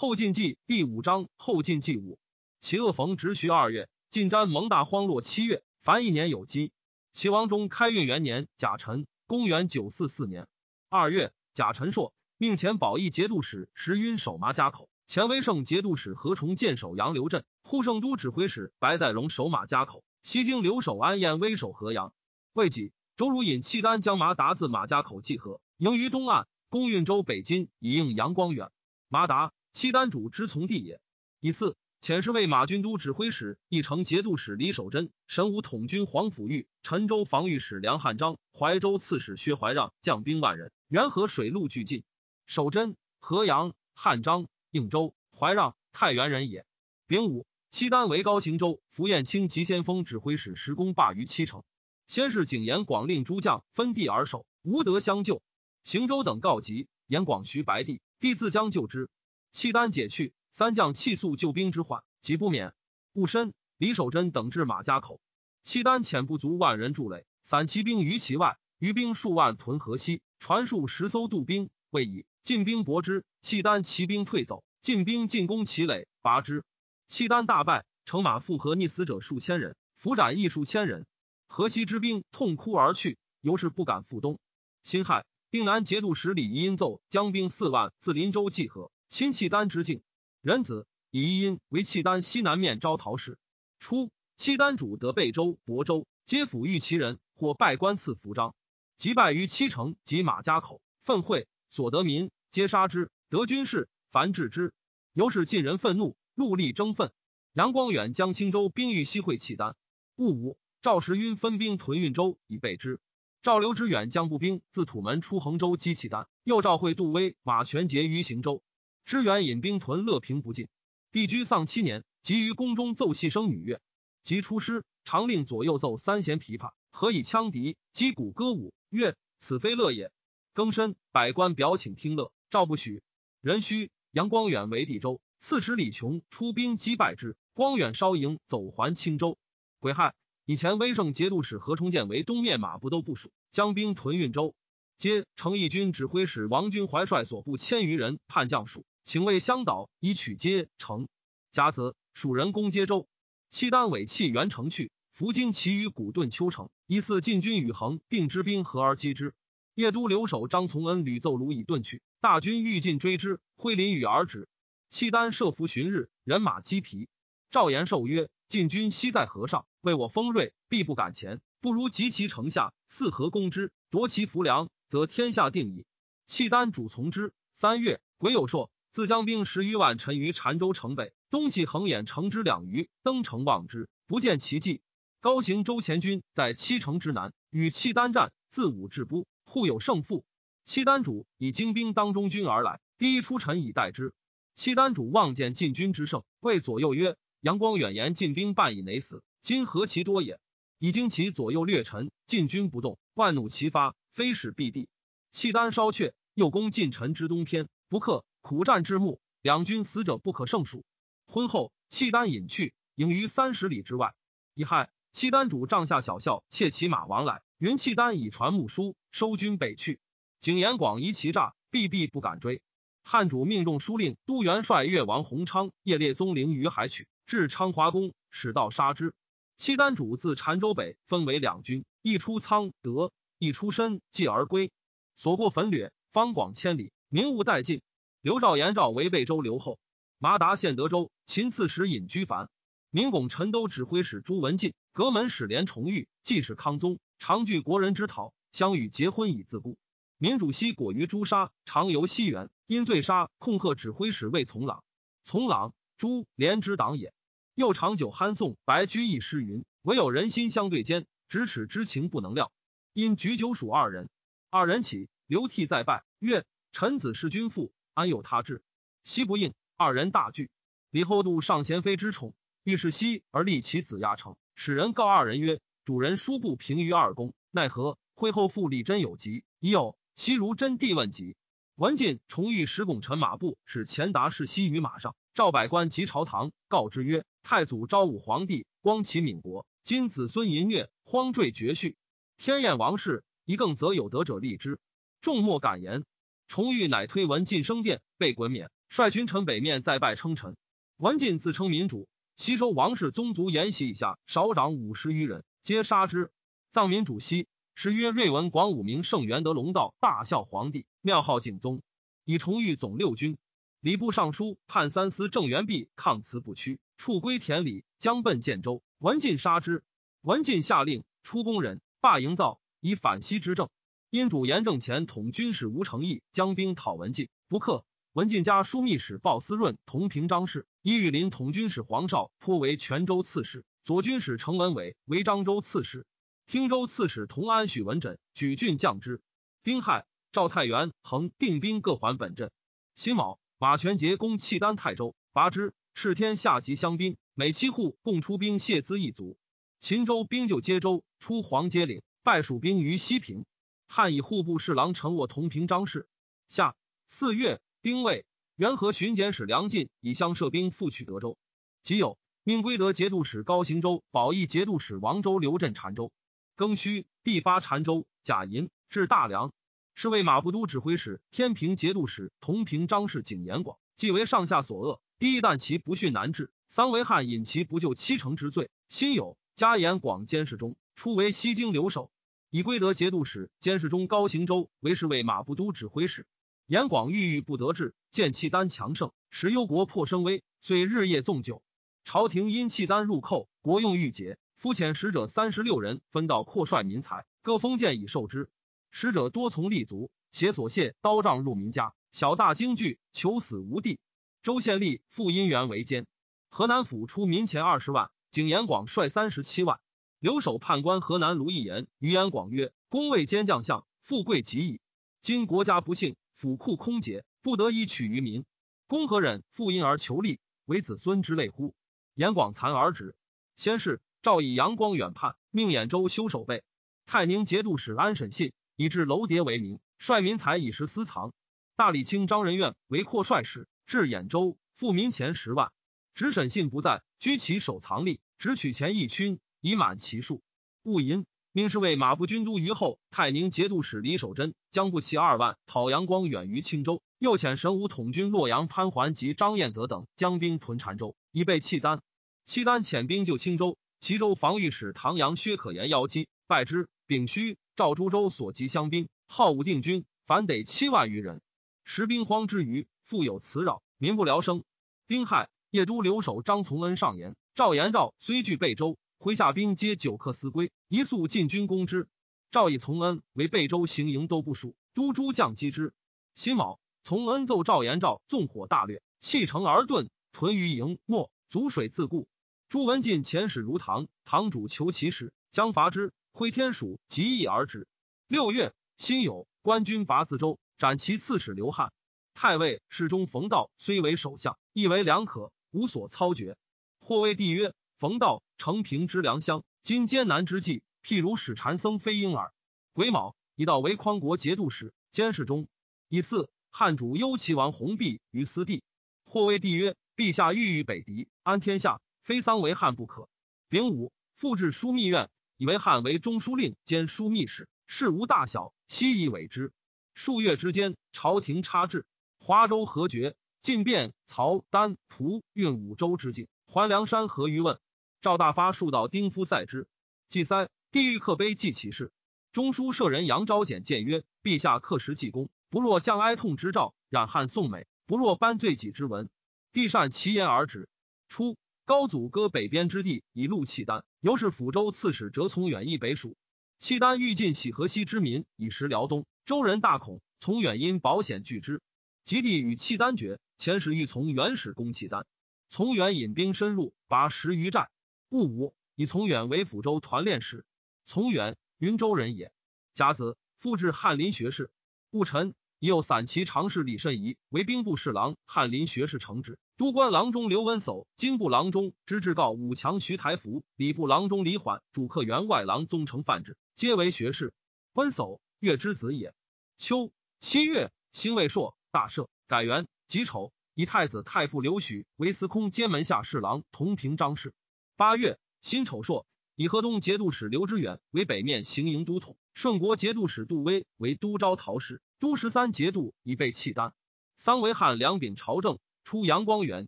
后晋纪第五章后晋纪五。其恶逢直徐二月，晋瞻蒙大荒落七月，凡一年有基。齐王中开运元年甲辰，公元九四四年二月，甲辰朔，命前保义节度使石晕守马家口，前威胜节度使何崇建守杨刘镇，护圣都指挥使白在龙守马家口，西京留守安彦威守河阳。未几，周汝引契丹将马达自马家口济河，迎于东岸，攻运州北京，以应杨光远。马达，契丹主之从弟也。以四。遣侍卫马军都指挥使、义城节度使李守贞、神武统军黄甫玉、陈州防御使梁汉章、怀州刺史薛怀让将兵万人，元河水陆俱进。守贞、河阳、汉章、应州、怀让，太原人也。丙午，契丹为高行州、符彦卿及先锋指挥使石公罢于七城。先是景延广令诸将分地而守，无得相救。行州等告急，延广徐白帝，帝自将救之。契丹解去。三将弃速救兵之患，即不免。戊申，李守贞等至马家口，契丹遣不足万人筑垒，散骑兵于其外，余兵数万屯河西，传数十艘渡兵，未已。进兵搏之，契丹骑兵退走，进兵进攻其垒，拔之。契丹大败，乘马复合，溺死者数千人，俘斩亦数千人。河西之兵痛哭而去，犹是不敢复东。辛亥，定南节度使李殷奏将兵四万自林州济河，侵契丹之境。仁子以一阴为契丹西南面招讨使。初，契丹主得贝州、亳州，皆抚御其人，或拜官赐服章。即败于七城及马家口，愤会所得民，皆杀之。得军士，凡治之。由是晋人愤怒，戮力争奋。杨光远将青州兵欲西会契丹。戊午，赵时晕分兵屯运州以备之。赵刘之远将步兵自土门出衡州击契丹，又召会杜威、马全节于行州。支援引兵屯乐平不进，帝居丧七年，即于宫中奏戏声女乐，即出师，常令左右奏三弦琵琶，何以羌笛、击鼓歌舞，乐此非乐也。更申，百官表请听乐，赵不许。壬戌，杨光远为帝州刺史李琼出兵击败之，光远稍营走还青州。癸亥，以前威胜节度使何冲建为东面马步都部署，将兵屯运州，皆成义军指挥使王君怀率所部千余人叛将属。请为相导以取接城。甲子，蜀人攻接州，契丹委弃元城去，伏京其余古顿丘城，疑似晋军与横定之兵合而击之。叶都留守张从恩屡奏卢以遁去，大军欲进追之，挥林羽而止。契丹设伏旬日，人马击疲。赵延寿曰：“晋军西在河上，为我锋锐，必不敢前，不如集其城下，四合攻之，夺其浮粮，则天下定矣。”契丹主从之。三月，癸酉朔。自将兵十余万陈于澶州城北，东起横眼城之两隅，登城望之，不见其迹。高行周前军在七城之南，与契丹战，自武至都，互有胜负。契丹主以精兵当中军而来，第一出陈以待之。契丹主望见晋军之胜，谓左右曰：“阳光远言晋兵半以馁死，今何其多也？”已经其左右略陈，晋军不动，万弩齐发，非使必地。契丹稍却，又攻晋臣之东偏，不克。苦战之末，两军死者不可胜数。婚后，契丹隐去，隐于三十里之外。乙亥，契丹主帐下小校窃骑马往来，云契丹以传木书，收军北去。景延广疑其诈，避避不敢追。汉主命中书令都元帅越王弘昌夜列宗陵于海曲，至昌华宫，使道杀之。契丹主自澶州北分为两军，一出仓德，一出身，继而归。所过焚掠，方广千里，民物殆尽。刘兆延诏为贝州留后，马达县德州，秦刺史尹居凡，明拱陈都指挥使朱文进，阁门使连崇玉，既是康宗，常据国人之讨，相与结婚以自固。民主西果于朱砂，常游西园，因罪杀，控贺指挥使魏从朗。从朗，朱连之党也。又长久酣颂白居易诗云：“唯有人心相对间，咫尺之情不能料。”因举酒属二人，二人起，流涕再拜，曰：“臣子是君父。”安有他志？西不应，二人大惧。李后度上贤妃之宠，欲是西而立其子压城，使人告二人曰：“主人殊不平于二公，奈何？”会后复李真有疾，已有其如真帝问疾。文进重遇石拱辰马步，使钱达世西于马上。赵百官及朝堂，告之曰：“太祖昭武皇帝光启敏国，今子孙淫虐，荒坠绝序。天厌王室，一更则有德者立之。众莫敢言。”重遇乃推文进升殿，被滚免，率群臣北面再拜称臣。文进自称民主，吸收王氏宗族沿袭以下少长五十余人，皆杀之。葬民主西，时曰瑞文广武明圣元德隆道大孝皇帝，庙号景宗，以崇御总六军。礼部尚书判三司郑元弼抗辞不屈，处归田里，将奔建州。文进杀之。文进下令出宫人，罢营造，以反西之政。因主严正前统军使吴承义将兵讨文进，不克。文进家枢密使鲍思润同平章事，伊玉林统军使黄绍颇为泉州刺史，左军使程文伟为漳州刺史，汀州刺史同安许文枕举郡将之。丁亥，赵太元恒定兵各还本镇。辛卯。马全节攻契丹泰州，拔之。赤天下级乡兵，每七户共出兵谢资一族。秦州兵就接州，出黄街岭，败蜀兵于西平。汉以户部侍郎陈沃同平章事。下四月丁未，元和巡检使梁进以乡设兵复取德州。即有命归德节度使高行州、保义节度使王州留镇澶州。庚戌，地发澶州，甲寅，至大梁。是为马步都指挥使、天平节度使同平章事景延广，即为上下所恶。第一旦其不逊难治，桑维汉引其不就七成之罪。辛酉，加延广监视中，初为西京留守，以归德节度使、监视中高行州为侍卫马步都指挥使。延广郁郁不得志，见契丹强盛，使忧国破声威，遂日夜纵酒。朝廷因契丹入寇，国用欲竭，夫遣使者三十六人，分道阔率民财，各封建以受之。使者多从立足，携所械刀杖入民家，小大惊惧，求死无地。周献立复因缘为奸。河南府出民钱二十万，景延广率三十七万。留守判官河南卢义言于延广曰：“公位兼将相，富贵极矣。今国家不幸，府库空竭，不得已取于民。公何忍复因而求利，为子孙之类乎？”延广惭而止。先是，诏以阳光远判，命兖州修守备。泰宁节度使安审信。以至楼叠为名，率民财以时私藏。大理卿张仁愿为阔帅使，至兖州，付民钱十万。执审信不在，居其守藏吏，只取钱一勋，以满其数。戊寅，命侍卫马步军都虞后泰宁节度使李守贞将步骑二万讨阳光远于青州，又遣神武统军洛阳潘桓及张彦泽等将兵屯澶州，以备契丹。契丹遣兵救青州，齐州防御使唐阳薛可言邀击，败之。丙戌。赵诸州所及乡兵，号武定军，凡得七万余人。时兵荒之余，复有辞扰，民不聊生。丁亥，叶都留守张从恩上言：赵延赵虽据贝州，麾下兵皆久客思归，一速进军攻之。赵以从恩为贝州行营都部署，都诸将击之。辛卯，从恩奏赵延赵纵火大掠，弃城而遁，屯于营末，足水自固。朱文进遣使如堂，堂主求其使，将伐之。挥天蜀，极易而止。六月，辛酉，官军拔自州，斩其刺史刘汉。太尉侍中冯道虽为首相，亦为良可，无所操决。或谓帝曰：“冯道承平之良乡，今艰难之际，譬如使禅僧非婴耳。”癸卯，以道为匡国节度使，监视中。以四，汉主幽齐王弘弼于私地。或谓帝曰：“陛下欲与北狄，安天下，非丧为汉不可。”丙午，复置枢密院。以为汉为中书令兼枢密使，事无大小，悉以委之。数月之间，朝廷差制，华州何决，进变曹丹蒲运五州之境，还梁山何于问？赵大发数道丁夫塞之，祭塞地狱刻碑记其事。中书舍人杨昭简谏曰：陛下刻石记功，不若降哀痛之诏，染汉颂美，不若颁罪己之文。帝善其言而止。初。高祖割北边之地以戮契丹，由是抚州刺史折从远诣北属。契丹欲尽喜河西之民以食辽东，周人大恐，从远因保险拒之。及帝与契丹决，遣使欲从远使攻契丹。从远引兵深入，拔十余寨。戊午，以从远为抚州团练使。从远，云州人也。甲子，复置翰林学士。戊辰。已有散骑常侍李慎仪为兵部侍郎、翰林学士承旨，都官郎中刘文叟、金部郎中知制告武强徐台福、礼部郎中李缓、主客员外郎宗成范志，皆为学士。温叟，月之子也。秋七月，辛未朔，大赦，改元。己丑，以太子太傅刘许为司空兼门下侍郎，同平章事。八月，辛丑朔，以河东节度使刘知远为北面行营都统，顺国节度使杜威为都招陶使。都十三节度已被契丹。三为汉两秉朝政，出杨光远、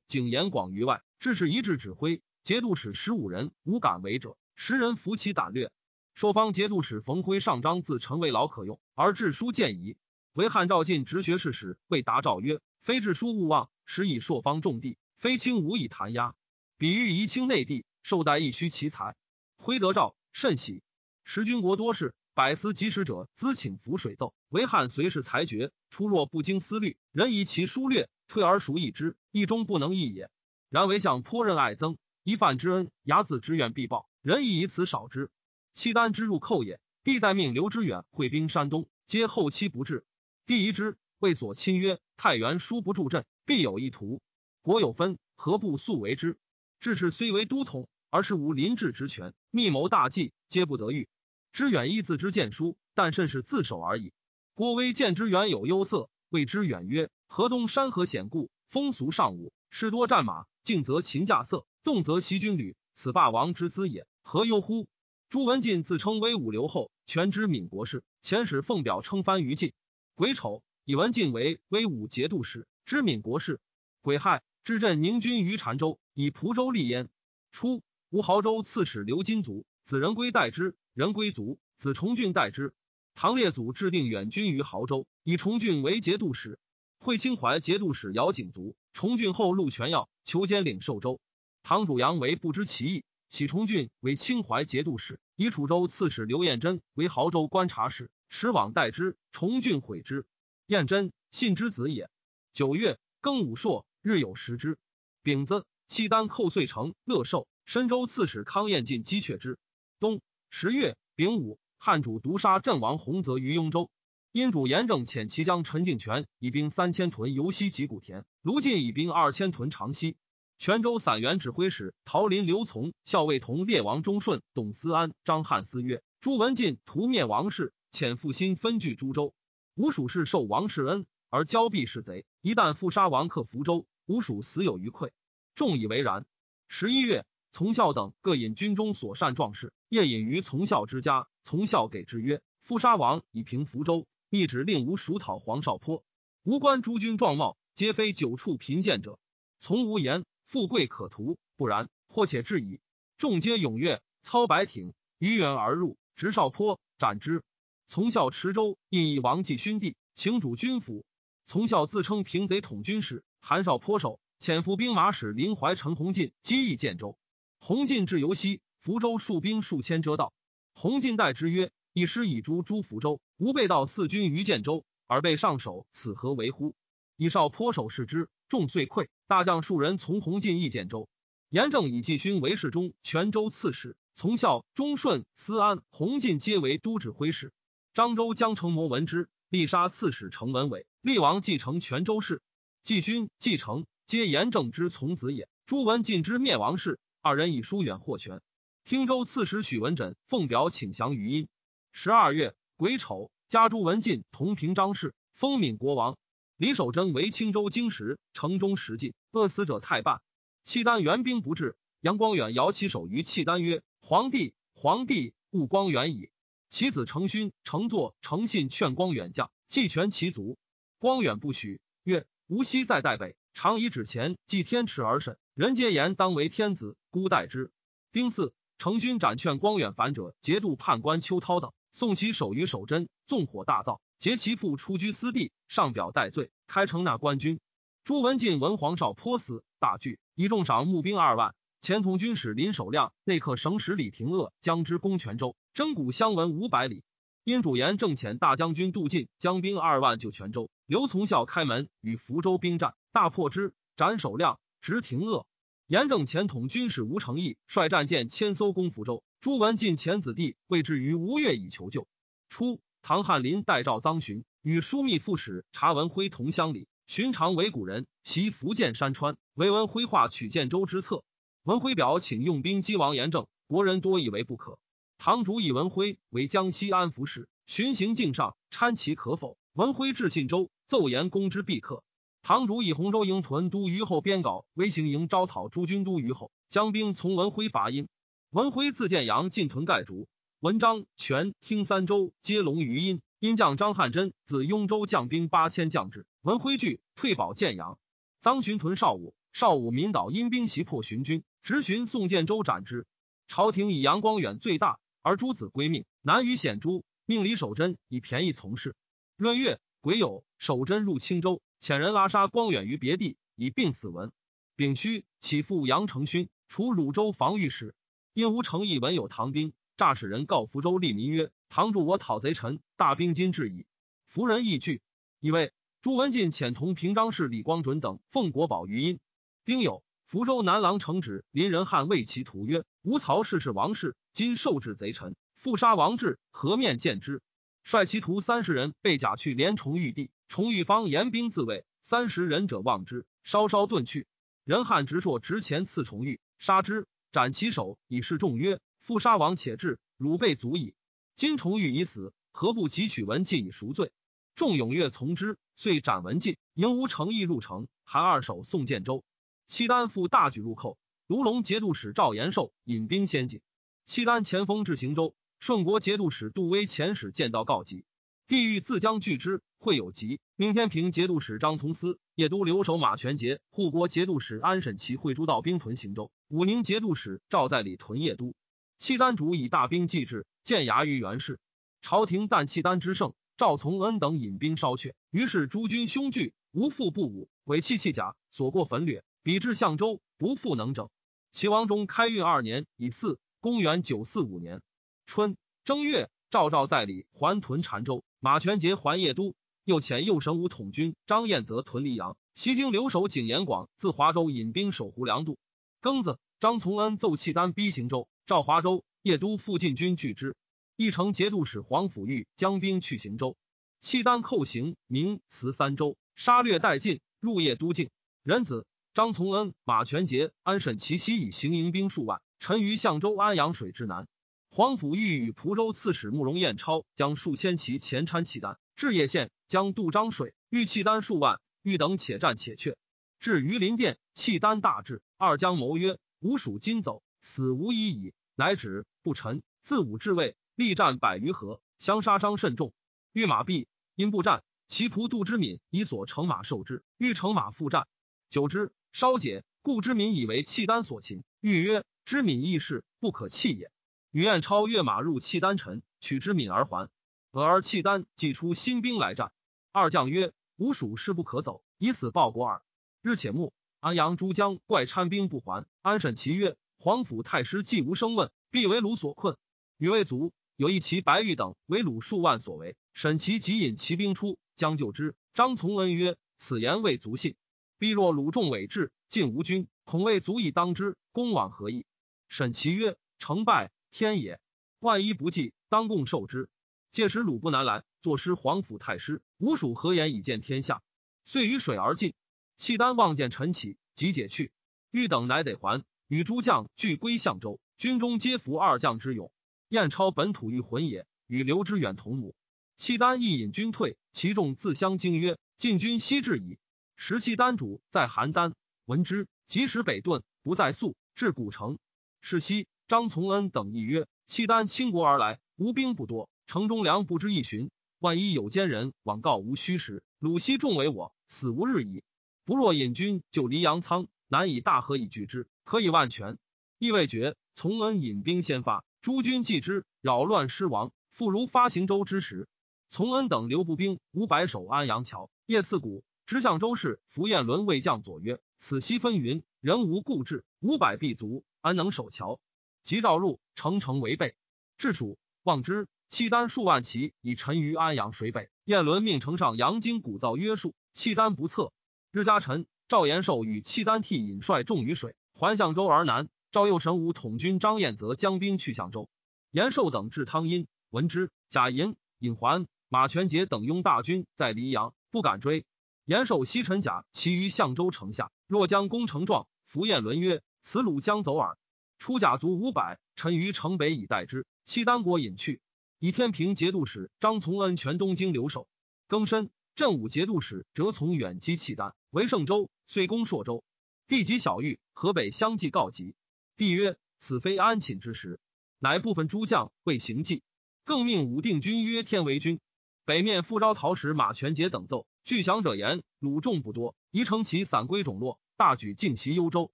景延广于外，致使一致指挥。节度使十五人，无敢为者，十人服其胆略。朔方节度使冯辉上章自成为老可用，而致书见疑。为汉赵晋直学士时，未答诏曰：“非致书勿忘，实以朔方重地，非轻无以弹压。比喻宜清内地，受待亦需其才。”辉得诏，甚喜。时军国多事，百思及时者，兹请符水奏。为汉随是裁决，出若不经思虑，人以其疏略，退而熟议之，意中不能易也。然为相颇任爱憎。一犯之恩，睚眦之怨必报。人亦以此少之。契丹之入寇也，帝在命刘知远会兵山东，皆后期不至。帝疑之，谓所亲曰：“太原殊不助阵，必有一图。国有分，何不速为之？志士虽为都统，而是无临治之权，密谋大计，皆不得遇。知远亦自知见书，但甚是自守而已。郭威见之远有忧色，谓之远曰：‘河东山河险固，风俗尚武，士多战马，静则秦驾色。’”动则袭军旅，此霸王之资也，何忧乎？朱文进自称威武留后，权知闽国事。遣使奉表称藩于晋。癸丑，以文进为威武节度使，知闽国事。癸亥，至镇宁军于澶州，以蒲州立焉。初，吴濠州刺史刘金祖子仁归代之，仁归卒子重俊代之。唐列祖制定远军于濠州，以重俊为节度使。会清淮节度使姚景卒，重俊后陆全耀求兼领寿州。唐主杨为不知其意，起崇俊为清淮节度使，以楚州刺史刘彦珍为亳州观察使，持往代之。崇俊悔之。彦珍信之子也。九月庚午朔，日有食之。丙子，契丹寇遂城，乐寿深州刺史康彦进击却之。冬十月丙午，汉主毒杀阵王洪泽于雍州。因主严正遣其将陈敬全以兵三千屯游西及古田，卢进以兵二千屯长西。泉州散元指挥使陶林、刘从、校尉同列王忠顺、董思安、张汉思曰：“朱文进屠灭王室，遣复兴分据诸州。吴蜀士受王室恩，而交臂是贼。一旦复杀王克福州，吴蜀死有余愧。”众以为然。十一月，从孝等各引军中所善壮士，夜饮于从孝之家。从孝给之曰：“夫杀王以平福州，密旨令吴蜀讨黄少坡。吴关诸军壮貌，皆非久处贫贱者。从无言。”富贵可图，不然，或且至矣。众皆踊跃，操白挺，于远而入，直少坡，斩之。从孝持州印以王继勋弟，请主军府。从孝自称平贼统军使，韩少坡守，遣伏兵马使林怀陈洪进击役建州。洪进至游西，福州戍兵数千遮道。洪进代之曰：“一师以诛诸福州，吾被盗四军于建州，而被上守，此何为乎？”以少颇守视之。众遂溃，大将数人从洪进诣建州。严正以季勋为侍中、泉州刺史，从孝、忠顺、思安、洪进皆为都指挥使。漳州江城谋闻之，力杀刺史程文伟，厉王继承泉州事。季勋、继承皆严正之从子也。朱文进之灭亡氏，二人以疏远获权。汀州刺史许文枕奉表请降于殷。十二月癸丑，加朱文进同平章事，封闽国王。李守贞为青州京师，城中食尽，饿死者太半。契丹援兵不至，杨光远摇其手于契丹曰：“皇帝，皇帝，勿光远矣。”其子成勋、成作、诚信劝光远将，继权其族。光远不许，曰：“吾昔在代北，常以纸钱祭天池而审，人皆言当为天子，孤待之。”丁巳，成勋斩劝光远反者，节度判官邱涛等，送其首于守贞，纵火大造。劫其父出居私地，上表戴罪，开城纳官军。朱文进闻黄少颇死，大惧，以重赏募兵二万。前统军使林守亮、内客省使李廷鄂将之攻泉州，征古相闻五百里。因主言正遣大将军杜进将兵二万救泉州。刘从孝开门与福州兵战，大破之，斩守亮，直廷鄂。严正前统军使吴承义率战舰千艘攻福州。朱文进遣子弟未至于吴越以求救。初。唐翰林代诏臧询，与枢密副使查文辉同乡里。寻常为古人，习福建山川。为文辉画取建州之策。文辉表请用兵击王延政，国人多以为不可。唐主以文辉为江西安抚使，巡行境上，参其可否？文辉至信州，奏言攻之必克。唐主以洪州营屯都虞候编稿，微行营招讨诸军都虞候，将兵从文辉伐殷。文辉自建阳进屯盖竹。文章全听三州皆龙于阴，因将张汉贞自雍州将兵八千将至，文辉惧退保建阳。臧寻屯少武，少武民导阴兵袭破寻军，直寻宋建州斩之。朝廷以杨光远最大，而诸子归命，难于显诸，命李守贞以便宜从事。闰月，癸酉，守贞入青州，遣人拉杀光远于别地，以病死文。丙戌，起复杨承勋，除汝州防御使。因无诚意，闻有唐兵，诈使人告福州利民曰：“唐助我讨贼臣，大兵今至矣。”夫人亦惧，以为朱文进遣同平章事李光准等奉国宝于阴。丁酉。福州南郎承旨林仁汉为其图曰：“吴曹氏是王氏，今受制贼臣，复杀王志，何面见之？”率其徒三十人，被甲去连崇玉地。崇玉方严兵自卫，三十人者望之，稍稍遁去。仁汉直硕直前刺崇玉，杀之，斩其首，以示众曰：“复杀王且至，汝辈足矣。今崇玉已死，何不汲取文进以赎罪？”众踊跃从之，遂斩文进，迎吴诚意入城，韩二守宋建州。契丹复大举入寇，卢龙节度使赵延寿引兵先进。契丹前锋至行州，顺国节度使杜威遣使见到告急，地狱自将拒之，会有急。命天平节度使张从思、夜都留守马全节、护国节度使安审齐会诸道兵屯行州，武宁节度使赵在礼屯叶都。契丹主以大兵继至，建牙于元氏。朝廷但契丹之胜，赵从恩等引兵稍却，于是诸军凶惧，无复不武，伪弃弃甲，所过焚掠。比至相州，不复能整。齐王中开运二年乙巳，公元九四五年春正月，赵赵在礼还屯澶州，马全节还邺都。又遣右神武统军张彦泽屯黎阳，西京留守景延广自华州引兵守护梁渡。庚子，张从恩奏契丹逼行州，赵华州、邺都附近军拒之。义城节度使黄甫玉将兵去行州，契丹寇行明慈三州，杀掠殆尽，入邺都境。仁子。张从恩、马全节、安审其西以行营兵数万，陈于相州安阳水之南。皇甫玉与蒲州刺史慕容彦超将数千骑前搀契丹，至叶县，将渡漳水，遇契丹数万，欲等且战且却。至榆林殿，契丹大至，二将谋曰：“吾属今走，死无已矣。”乃止不臣，自武至卫，力战百余合，相杀伤甚重。欲马毙，因不战，其仆杜之敏以所乘马受之，欲乘马复战，久之。稍解，故之敏以为契丹所擒。欲曰：“知敏义士，不可弃也。”于彦超跃马入契丹城，取之敏而还。俄而契丹既出新兵来战，二将曰：“吾属势不可走，以死报国耳。”日且暮，安阳诸将怪参兵不还。安审其曰：“皇甫太师既无声问，必为鲁所困。余未足，有一骑白玉等为鲁数万所为。审其即引骑兵出，将救之。张从恩曰：‘此言未足信。’必若鲁仲伪至，尽无军，恐未足以当之。公往何意？沈其曰：成败天也，万一不济，当共受之。届时鲁不难来，作师皇甫太师，吾蜀何言以见天下？遂于水而进。契丹望见陈起，即解去。欲等乃得还，与诸将俱归相州，军中皆服二将之勇。燕超本土欲魂也，与刘知远同母。契丹亦引军退，其众自相惊曰：晋军西至矣。时契丹主在邯郸，闻之，即使北遁，不再宿，至古城。是夕，张从恩等议曰：“契丹倾国而来，无兵不多，城中粮不知一旬。万一有奸人往告无虚实，鲁西众为我，死无日矣。不若引军就黎阳仓，难以大河以拒之，可以万全。意未决，从恩引兵先发，诸军继之，扰乱失亡。复如发行州之时，从恩等留步兵五百守安阳桥，夜刺鼓。”直向周市符彦伦为将左曰：“此西分云，人无故志，五百必足，安能守桥？”即召入，城城为备。至蜀，望之，契丹数万骑已沉于安阳水北。燕伦命城上扬金鼓噪约束，契丹不测。日加晨，赵延寿与契丹替引率众于水，还向州而南。赵右神武统军张彦泽将兵去向州。延寿等至汤阴，闻之，贾莹、尹环、马全节等拥大军在黎阳，不敢追。延寿西陈甲，其余相州城下。若将攻城状，符彦伦曰：“此鲁将走耳。”出甲卒五百，陈于城北以待之。契丹国引去，以天平节度使张从恩全东京留守。庚申，镇武节度使折从远击契丹，为盛州，遂攻朔州。帝及小玉，河北相继告急。帝曰：“此非安寝之时。”乃部分诸将为行计，更命武定军曰天为军。北面复招陶使马全节等奏。据降者言，鲁众不多，宜乘其散归种落，大举进袭幽州。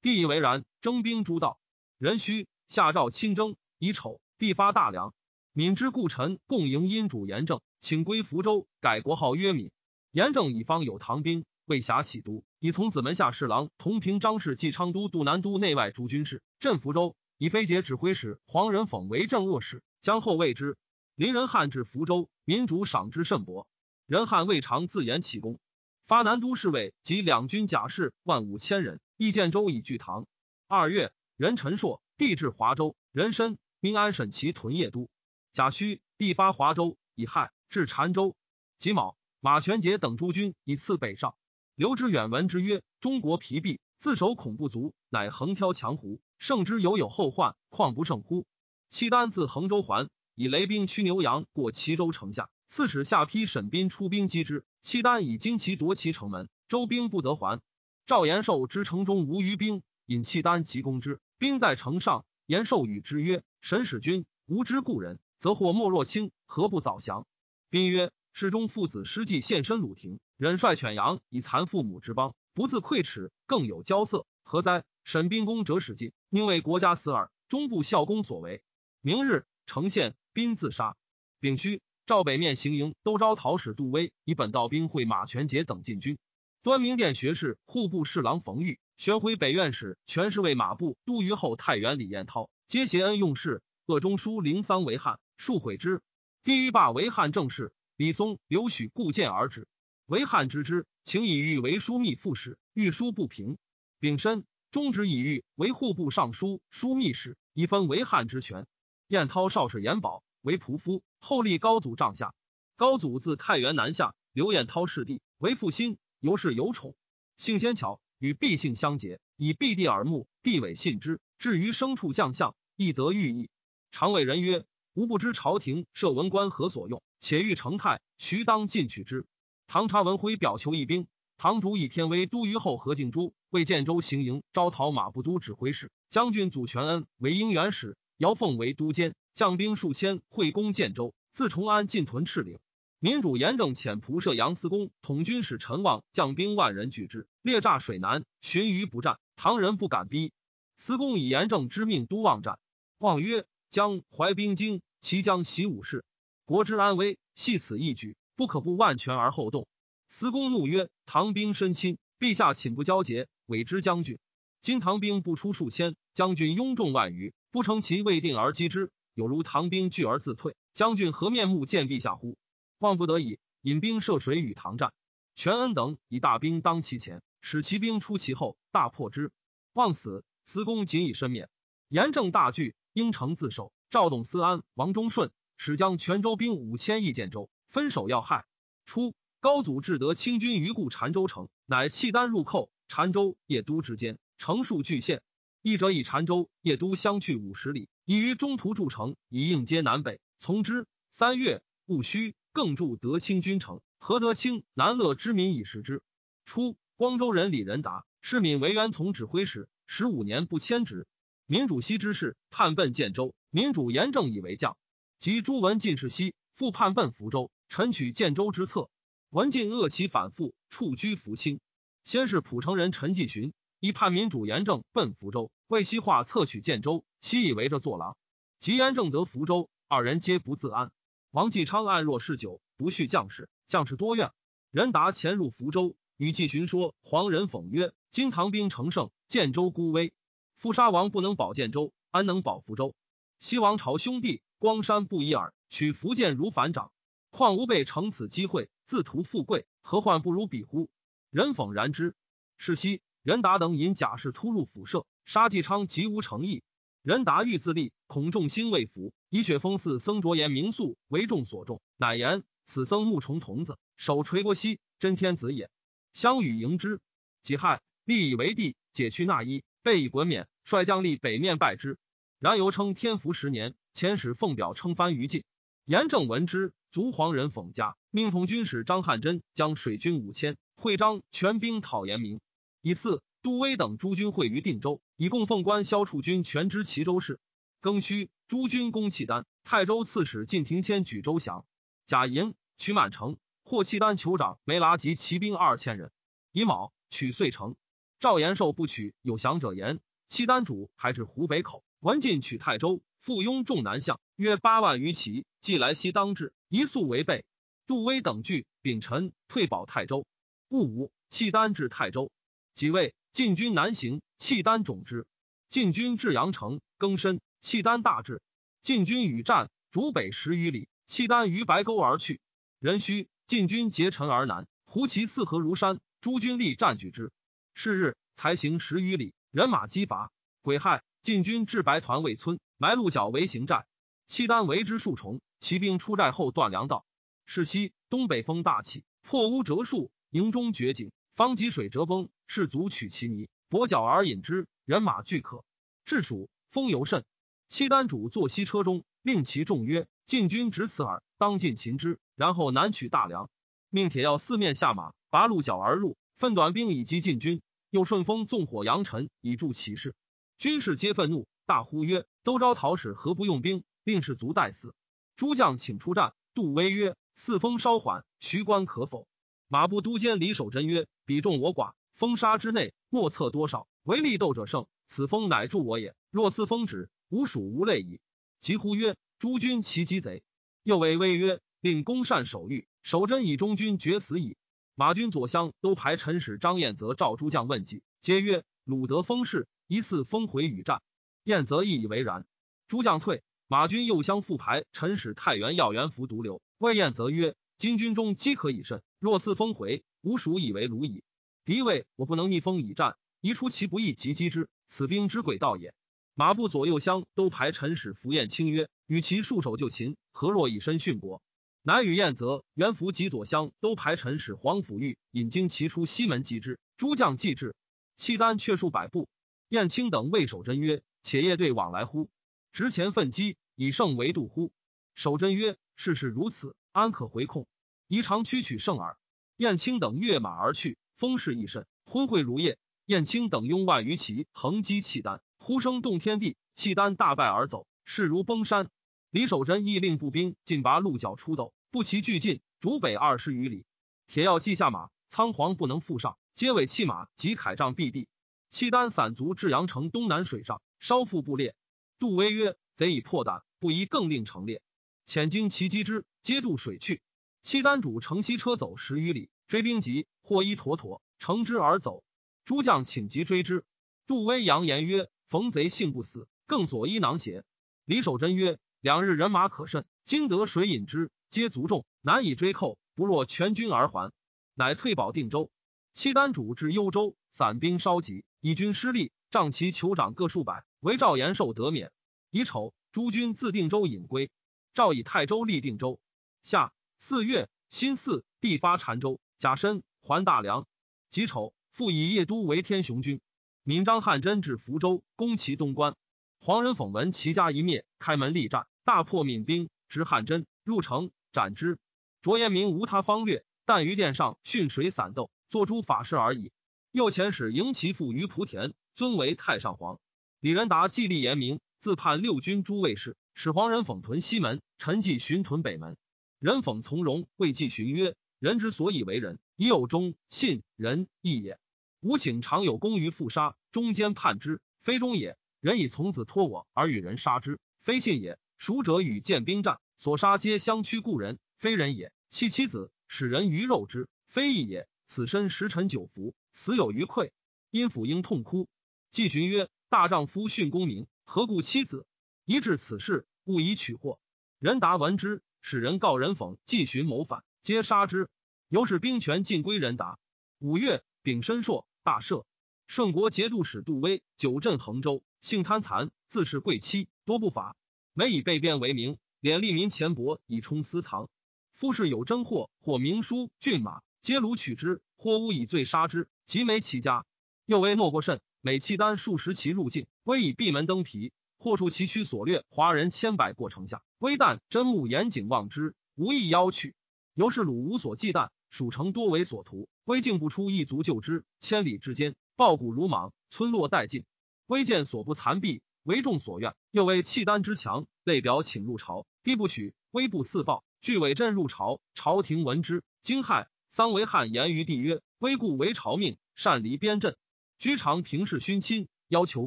帝以为然，征兵诸道。壬戌，下诏亲征。乙丑，帝发大梁。闽之故臣共迎殷主严正，请归福州，改国号曰闽。严正以方有唐兵，未辖喜都，以从子门下侍郎同平张氏继昌都督南都内外诸军事，镇福州。以飞节指挥使黄仁讽为镇恶使，将后谓之。林仁汉至福州，民主赏之甚薄。仁汉未尝自言其功，发南都侍卫及两军甲士万五千人，诣建州以拒唐。二月，任陈硕帝至华州，人申，兵安审其屯邺都。甲戌，帝发华州，以亥至澶州。己卯，马全节等诸军以次北上。刘知远闻之曰：“中国疲弊，自守恐不足，乃横挑强胡。”胜之犹有后患，况不胜乎？契丹自衡州还，以雷兵驱牛羊过齐州城下，刺史下邳沈斌出兵击之。契丹以旌旗夺其城门，周兵不得还。赵延寿知城中无余兵，引契丹急攻之。兵在城上，延寿与之曰：“神使君无知故人，则或莫若卿，何不早降？”兵曰：“世中父子失计献身鲁庭，忍率犬羊以残父母之邦，不自愧耻，更有骄色，何哉？”沈兵公折使进，宁为国家死耳，终不效公所为。明日，城县宾自杀。丙戌，赵北面行营都招讨使杜威，以本道兵会马全节等进军。端明殿学士、户部侍郎冯玉，宣徽北院使、全侍卫马步都虞候太原李彦涛，皆携恩用事，恶中书灵桑为汉，数毁之。帝欲罢为汉正事，李松、刘许故谏而止。为汉知之，请以玉为枢密副使，御书不平。丙申。中旨以御为户部尚书、枢密使，以分为汉之权。彦涛少使延保为仆夫，后立高祖帐下。高祖自太原南下，刘彦涛侍弟，为父心，尤是有宠，性先巧，与毕姓相结，以毕地耳目，地委信之。至于牲畜将相，亦得寓意。常谓人曰：“吾不知朝廷设文官何所用，且欲成泰，徐当进取之。”唐察文辉表求一兵。唐主以天威都虞后何敬珠为建州行营招讨马步都指挥使，将军祖全恩为应元使，姚凤为都监，将兵数千会攻建州。自崇安进屯赤岭，民主严正遣仆射杨思公统军使陈旺将兵万人拒之，列栅水南，寻于不战。唐人不敢逼。思公以严正之命都望战，望曰：“将怀兵精，其将习武士，国之安危，系此一举，不可不万全而后动。”司公怒曰：“唐兵深侵，陛下寝不交节，委之将军。今唐兵不出数千，将军拥众万余，不成其未定而击之，有如唐兵拒而自退。将军何面目见陛下乎？望不得已，引兵涉水与唐战。全恩等以大兵当其前，使其兵出其后，大破之。望死，司公仅以身免。严正大惧，应城自守。赵董思安、王忠顺使将泉州兵五千亿建州，分守要害。初。高祖至得清军于故澶州城，乃契丹入寇澶州邺都之间，城数巨县。一者以澶州邺都相去五十里，已于中途筑城，以应接南北。从之。三月戊戌，更筑德清军城。何德清、南乐之民以食之。初，光州人李仁达，是闽为元从指挥使，十五年不迁职。民主西之事，叛奔建州。民主严正以为将，及朱文进士西，复叛奔福州，臣取建州之策。文进恶其反复，处居福清。先是蒲城人陈继寻以叛民主严正奔福州，为西化策取建州，西以为着坐牢。及严正得福州，二人皆不自安。王继昌暗弱嗜酒，不恤将士，将士多怨。仁达潜入福州，与季寻说。黄仁讽曰：“今唐兵乘胜，建州孤危，夫沙王不能保建州，安能保福州？西王朝兄弟光山不一耳，取福建如反掌。况吾辈乘此机会。”自图富贵，何患不如彼乎？人讽然之。是夕，任达等引甲士突入府舍，杀继昌，极无诚意。任达欲自立，恐众心未服，以雪峰寺僧卓言明素为众所重，乃言此僧目重童子，手垂郭膝，真天子也。相与迎之，己亥，立以为帝，解去纳衣，备以衮冕，率将立北面拜之。然犹称天福十年，遣使奉表称藩于晋。严正闻之，卒黄人讽家，命统军使张汉真将水军五千，会张全兵讨严明。以次，杜威等诸军会于定州，以供奉官萧处军全知齐州事。庚戌，诸军攻契丹，泰州刺史晋廷谦举州降。贾寅，取满城，获契丹酋长梅剌及骑兵二千人。乙卯，取遂城。赵延寿不取，有降者言，契丹主还至湖北口。文进取泰州，附庸众南向，约八万余骑，既来西当至，一速为备。杜威等惧，秉臣退保泰州。戊午，契丹至泰州。几位晋军南行，契丹种之。晋军至阳城，更深，契丹大至。晋军与战，逐北十余里，契丹于白沟而去。壬戌，晋军结陈而南，胡骑四合如山。诸军力占据之，是日才行十余里，人马激伐。癸亥，晋军至白团魏村，埋鹿角为行寨。契丹为之数重，骑兵出寨后断粮道。是夕，东北风大起，破屋折树，营中绝井，方及水折崩，士卒取其泥，跛脚而饮之，人马俱可。至蜀，风尤甚。契丹主坐西车中，令其众曰：“晋军只此耳，当尽擒之，然后南取大梁。”命铁要四面下马。拔鹿角而入，分短兵以击晋军。又顺风纵火扬尘，以助其势。军士皆愤怒，大呼曰：“都招讨使，何不用兵？令士卒待死。”诸将请出战。杜威曰：“四风稍缓，徐关可否？”马步都监李守贞曰：“彼众我寡，风沙之内，莫测多少。唯力斗者胜。此风乃助我也。若四风止，吾属无类矣。”即呼曰：“诸君其击贼！”又谓魏曰：“令公善守御，守贞以中军决死矣。”马军左厢都排陈使张彦则召诸将问计，皆曰：“鲁得封事，疑似封回与战。”彦则亦以为然。诸将退，马军右厢复排陈使太原要元符独留。魏彦则曰：“今军中饥渴已甚，若似封回，吾属以为鲁矣。敌谓我不能逆风以战，宜出其不意，及击之。此兵之诡道也。”马步左右厢都排陈使符彦卿曰：“与其束手就擒，何若以身殉国？”乃与彦泽、元福及左相都排陈使黄甫玉引荆骑出西门击之，诸将继至。契丹却数百步。燕青等魏守贞曰：“且夜队往来乎？执前奋击，以胜为度乎？”守贞曰：“事事如此，安可回控？宜长驱取胜耳。”燕青等跃马而去，风势亦甚，昏会如夜。燕青等拥万余骑横击契丹，呼声动天地，契丹大败而走，势如崩山。李守贞亦令步兵尽拔鹿角出斗，步骑俱进，逐北二十余里。铁要骑下马，仓皇不能复上，皆尾弃马及铠杖避地。契丹散卒至阳城东南水上，稍复布列。杜威曰：“贼已破胆，不宜更令成列。”遣精骑击之，皆渡水去。契丹主乘西车走十余里，追兵急，获一妥妥，乘之而走。诸将请急追之。杜威扬言曰：“逢贼幸不死，更左衣囊血。”李守贞曰。两日人马可甚，今得水饮之，皆足众，难以追寇，不若全军而还。乃退保定州。契丹主至幽州，散兵稍急，以军失利，仗其酋长各数百，唯赵延寿得免。乙丑，诸军自定州引归。赵以泰州立定州。夏四月，辛巳，地发澶州，甲申，还大梁。己丑，复以邺都为天雄军。闽张汉真至福州，攻其东关。黄仁讽闻其家一灭，开门力战。大破闽兵，执汉真入城斩之。卓延明无他方略，但于殿上训水散斗，作诸法事而已。右遣使迎其父于莆田，尊为太上皇。李仁达既立严明，自判六军诸卫士，使黄仁讽屯西门，陈继寻屯北门。仁讽从容，谓继寻曰：“人之所以为人，已有忠信仁义也。吾请常有功于父杀，中间叛之，非忠也。人以从子托我而与人杀之，非信也。”蜀者与见兵战，所杀皆相驱故人，非人也；弃妻子，使人鱼肉之，非义也。此身十臣九服，死有余愧。因抚应痛哭。季寻曰：“大丈夫殉功名，何故妻子？一至此事，勿以取祸。”仁达闻之，使人告人讽季寻谋反，皆杀之。由是兵权尽归仁达。五月，丙申朔，大赦。顺国节度使杜威久镇衡州，性贪残，自恃贵妻，多不法。每以被贬为名，敛利民钱帛以充私藏。夫士有真货或名书骏马，皆掳取之；或诬以罪杀之，即没其家。又为诺过甚，每契丹数十骑入境，威以闭门登皮，或数其躯所掠华人千百过城下。威旦真目严谨望之，无意邀去。由是鲁无所忌惮，蜀城多为所图。威竟不出一卒救之，千里之间，暴谷如莽，村落殆尽。威见所不残壁。为众所愿，又为契丹之强，类表请入朝，帝不取，威不四报。据伪朕入朝，朝廷闻之，惊骇，桑维汉言于帝曰：“威故为朝命，擅离边镇，居常平视勋亲，要求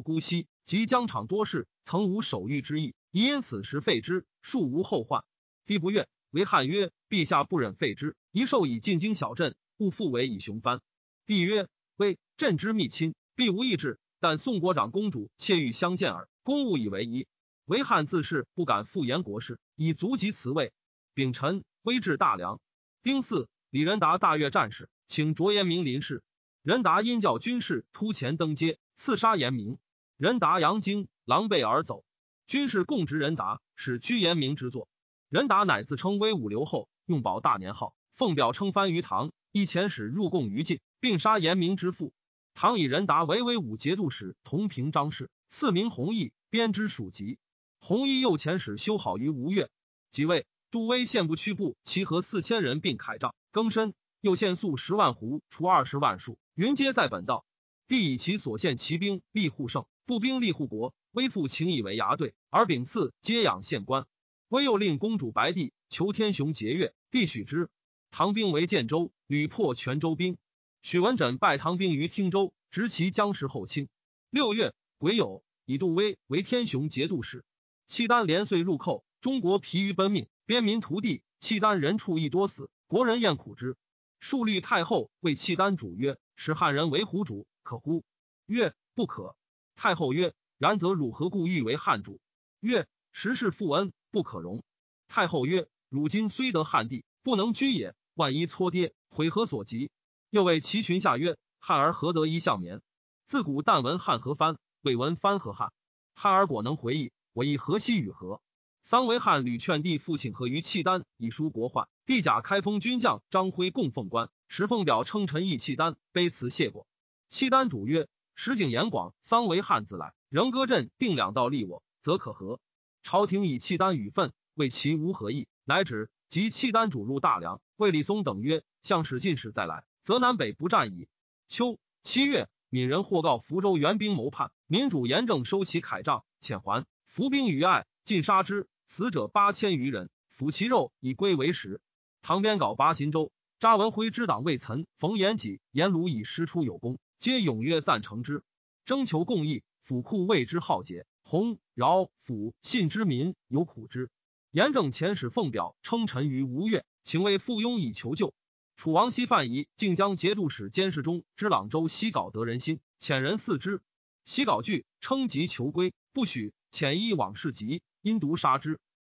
姑息。及疆场多事，曾无守御之意，宜因此时废之，庶无后患。”帝不悦，为汉曰：“陛下不忍废之，宜授以进京小镇，勿复为以雄藩。”帝曰：“微朕之密亲，必无异志。但宋国长公主窃欲相见耳，公务以为宜。”为汉自恃不敢复言国事，以足及辞位。丙辰，威至大梁。丁巳，李仁达大阅战事，请卓延明临事。仁达因教军士突前登阶，刺杀严明。仁达扬惊，狼狈而走。军士共执仁达，使居严明之作。仁达乃自称威武留后，用宝大年号，奉表称藩于唐。一遣使入贡于晋，并杀严明之父。唐以仁达为威武节度使，同平张氏，赐名弘毅，编之属籍。弘毅右遣使修好于吴越，即位，杜威献不屈部齐合四千人，并铠杖更深，又献粟十万斛，除二十万数，云皆在本道。帝以其所献骑兵立护胜，步兵立护国，威父请以为牙队，而秉赐皆养县官。威又令公主白帝求天雄节钺，帝许之。唐兵为建州，屡破泉州兵。许文枕败唐兵于汀州，执其将士后清。六月，癸酉，以杜威为天雄节度使。契丹连岁入寇，中国疲于奔命，边民屠地，契丹人畜亦多死，国人厌苦之。数立太后为契丹主曰：“使汉人为胡主，可乎？”曰：“不可。”太后曰：“然则汝何故欲为汉主？”曰：“时事负恩，不可容。”太后曰：“汝今虽得汉地，不能居也。万一搓跌，悔何所及？”又谓齐群下曰：“汉儿何得一向眠？自古但闻汉和藩，未闻藩和汉。汉儿果能回忆。”我亦何西与何？桑维汉屡劝帝父请和于契丹，以纾国患。帝甲开封军将张辉供奉官，石奉表称臣意契丹，卑辞谢过。契丹主曰：“石井严广，桑维汉自来，仍割镇定两道立我，则可和。”朝廷以契丹与愤，谓其无何意，乃止。及契丹主入大梁，谓李松等曰：“向使进士再来，则南北不战矣。”秋七月，闽人获告福州援兵谋叛，民主严正收其铠杖，遣还。伏兵于爱，尽杀之，死者八千余人。抚其肉以归为食。唐边稿拔秦州，查文辉之党魏岑、冯延己、颜鲁以师出有功，皆踊跃赞成之。征求共议，府库为之浩劫。洪、饶、抚信之民有苦之。严正遣使奉表称臣于吴越，请为附庸以求救。楚王西范仪竟将节度使监视中之朗州西稿得人心，遣人四之。西稿惧，称疾求归，不许。遣一往事疾，因毒杀之。